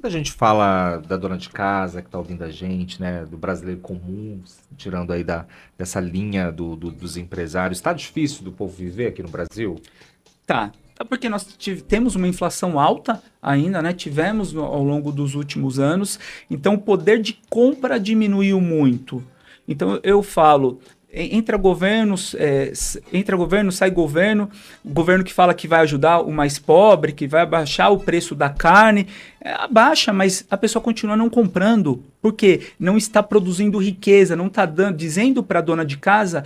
Quando a gente fala da dona de casa que está ouvindo a gente, né, do brasileiro comum, tirando aí da, dessa linha do, do dos empresários, está difícil do povo viver aqui no Brasil? Tá. É porque nós temos uma inflação alta ainda, né? Tivemos ao longo dos últimos anos, então o poder de compra diminuiu muito. Então eu falo, entra governo, é, entra governo, sai governo, governo que fala que vai ajudar o mais pobre, que vai abaixar o preço da carne, é, abaixa, mas a pessoa continua não comprando, porque não está produzindo riqueza, não está dando, dizendo para a dona de casa,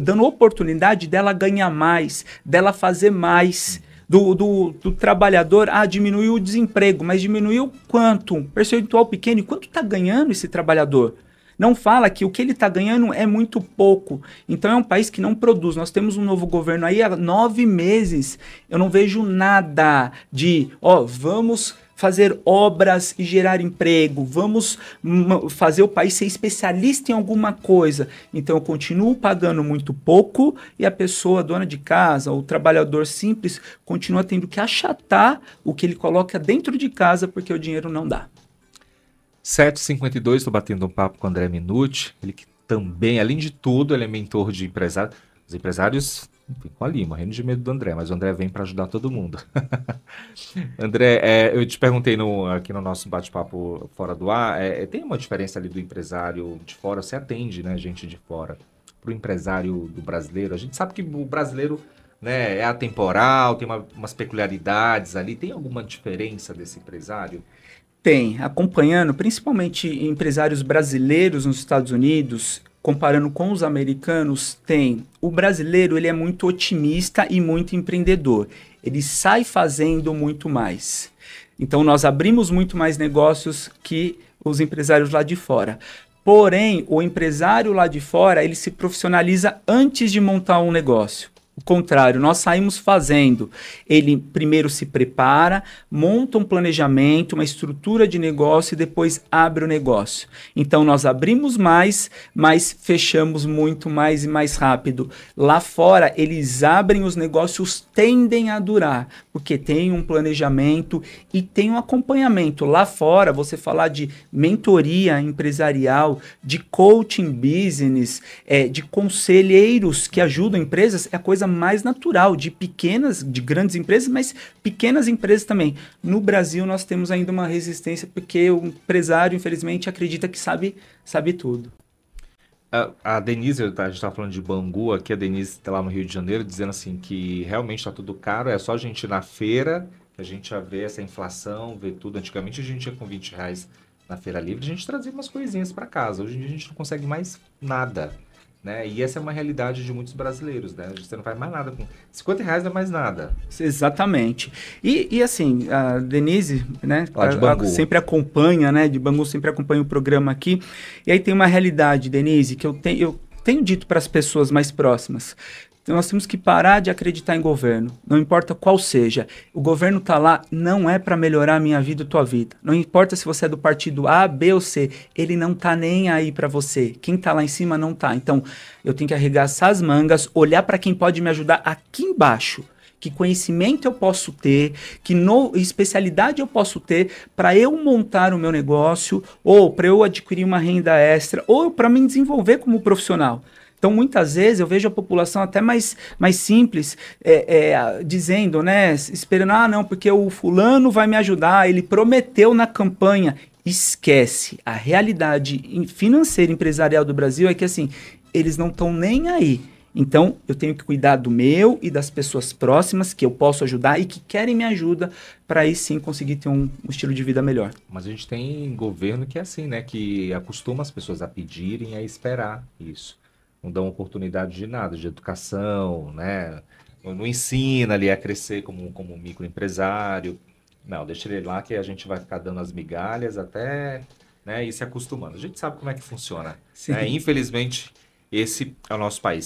dando oportunidade dela ganhar mais, dela fazer mais. Do, do, do, trabalhador, ah, diminuiu o desemprego, mas diminuiu quanto? Um percentual pequeno. E quanto está ganhando esse trabalhador? Não fala que o que ele está ganhando é muito pouco. Então é um país que não produz. Nós temos um novo governo aí há nove meses. Eu não vejo nada de, ó, vamos fazer obras e gerar emprego, vamos fazer o país ser especialista em alguma coisa. Então eu continuo pagando muito pouco e a pessoa, dona de casa, o trabalhador simples, continua tendo que achatar o que ele coloca dentro de casa porque o dinheiro não dá. 752, estou batendo um papo com o André Minuti, ele que também, além de tudo, ele é mentor de empresários. Os empresários ficam ali, morrendo de medo do André, mas o André vem para ajudar todo mundo. André, é, eu te perguntei no, aqui no nosso bate-papo fora do ar, é, tem uma diferença ali do empresário de fora, você atende, né, gente de fora, para o empresário do brasileiro. A gente sabe que o brasileiro né, é atemporal, tem uma, umas peculiaridades ali, tem alguma diferença desse empresário? Tem, acompanhando principalmente empresários brasileiros nos Estados Unidos, comparando com os americanos, tem. O brasileiro ele é muito otimista e muito empreendedor. Ele sai fazendo muito mais. Então nós abrimos muito mais negócios que os empresários lá de fora. Porém, o empresário lá de fora, ele se profissionaliza antes de montar um negócio. O contrário, nós saímos fazendo. Ele primeiro se prepara, monta um planejamento, uma estrutura de negócio e depois abre o negócio. Então nós abrimos mais, mas fechamos muito mais e mais rápido. Lá fora, eles abrem os negócios, tendem a durar, porque tem um planejamento e tem um acompanhamento. Lá fora, você falar de mentoria empresarial, de coaching business, é, de conselheiros que ajudam empresas, é a coisa mais natural de pequenas, de grandes empresas, mas pequenas empresas também. No Brasil nós temos ainda uma resistência porque o empresário, infelizmente, acredita que sabe, sabe tudo. A, Denise, a gente estava falando de Bangu, aqui a Denise está lá no Rio de Janeiro, dizendo assim que realmente está tudo caro, é só a gente ir na feira a gente já vê essa inflação, vê tudo. Antigamente a gente ia com 20 reais na feira livre, a gente trazia umas coisinhas para casa. Hoje em dia a gente não consegue mais nada. Né? E essa é uma realidade de muitos brasileiros, né? Você não faz mais nada com 50 reais não é mais nada. Exatamente. E, e assim, a Denise, né? Lá de Bangu. sempre acompanha, né? De Bangu sempre acompanha o programa aqui. E aí tem uma realidade, Denise, que eu tenho, eu tenho dito para as pessoas mais próximas. Então nós temos que parar de acreditar em governo, não importa qual seja. O governo está lá não é para melhorar a minha vida e tua vida. Não importa se você é do partido A, B ou C, ele não está nem aí para você. Quem está lá em cima não está. Então eu tenho que arregaçar as mangas, olhar para quem pode me ajudar aqui embaixo que conhecimento eu posso ter, que no, especialidade eu posso ter para eu montar o meu negócio, ou para eu adquirir uma renda extra, ou para me desenvolver como profissional. Então, muitas vezes eu vejo a população até mais, mais simples é, é, dizendo, né, esperando, ah, não, porque o fulano vai me ajudar, ele prometeu na campanha. Esquece. A realidade financeira empresarial do Brasil é que, assim, eles não estão nem aí. Então, eu tenho que cuidar do meu e das pessoas próximas que eu posso ajudar e que querem me ajuda para aí sim conseguir ter um, um, estilo de vida melhor. Mas a gente tem governo que é assim, né? Que acostuma as pessoas a pedirem, a esperar isso não dão oportunidade de nada, de educação, né? Não ensina ali a crescer como, como microempresário. Não, deixa ele lá que a gente vai ficar dando as migalhas até né, ir se acostumando. A gente sabe como é que funciona. Né? Infelizmente, esse é o nosso país.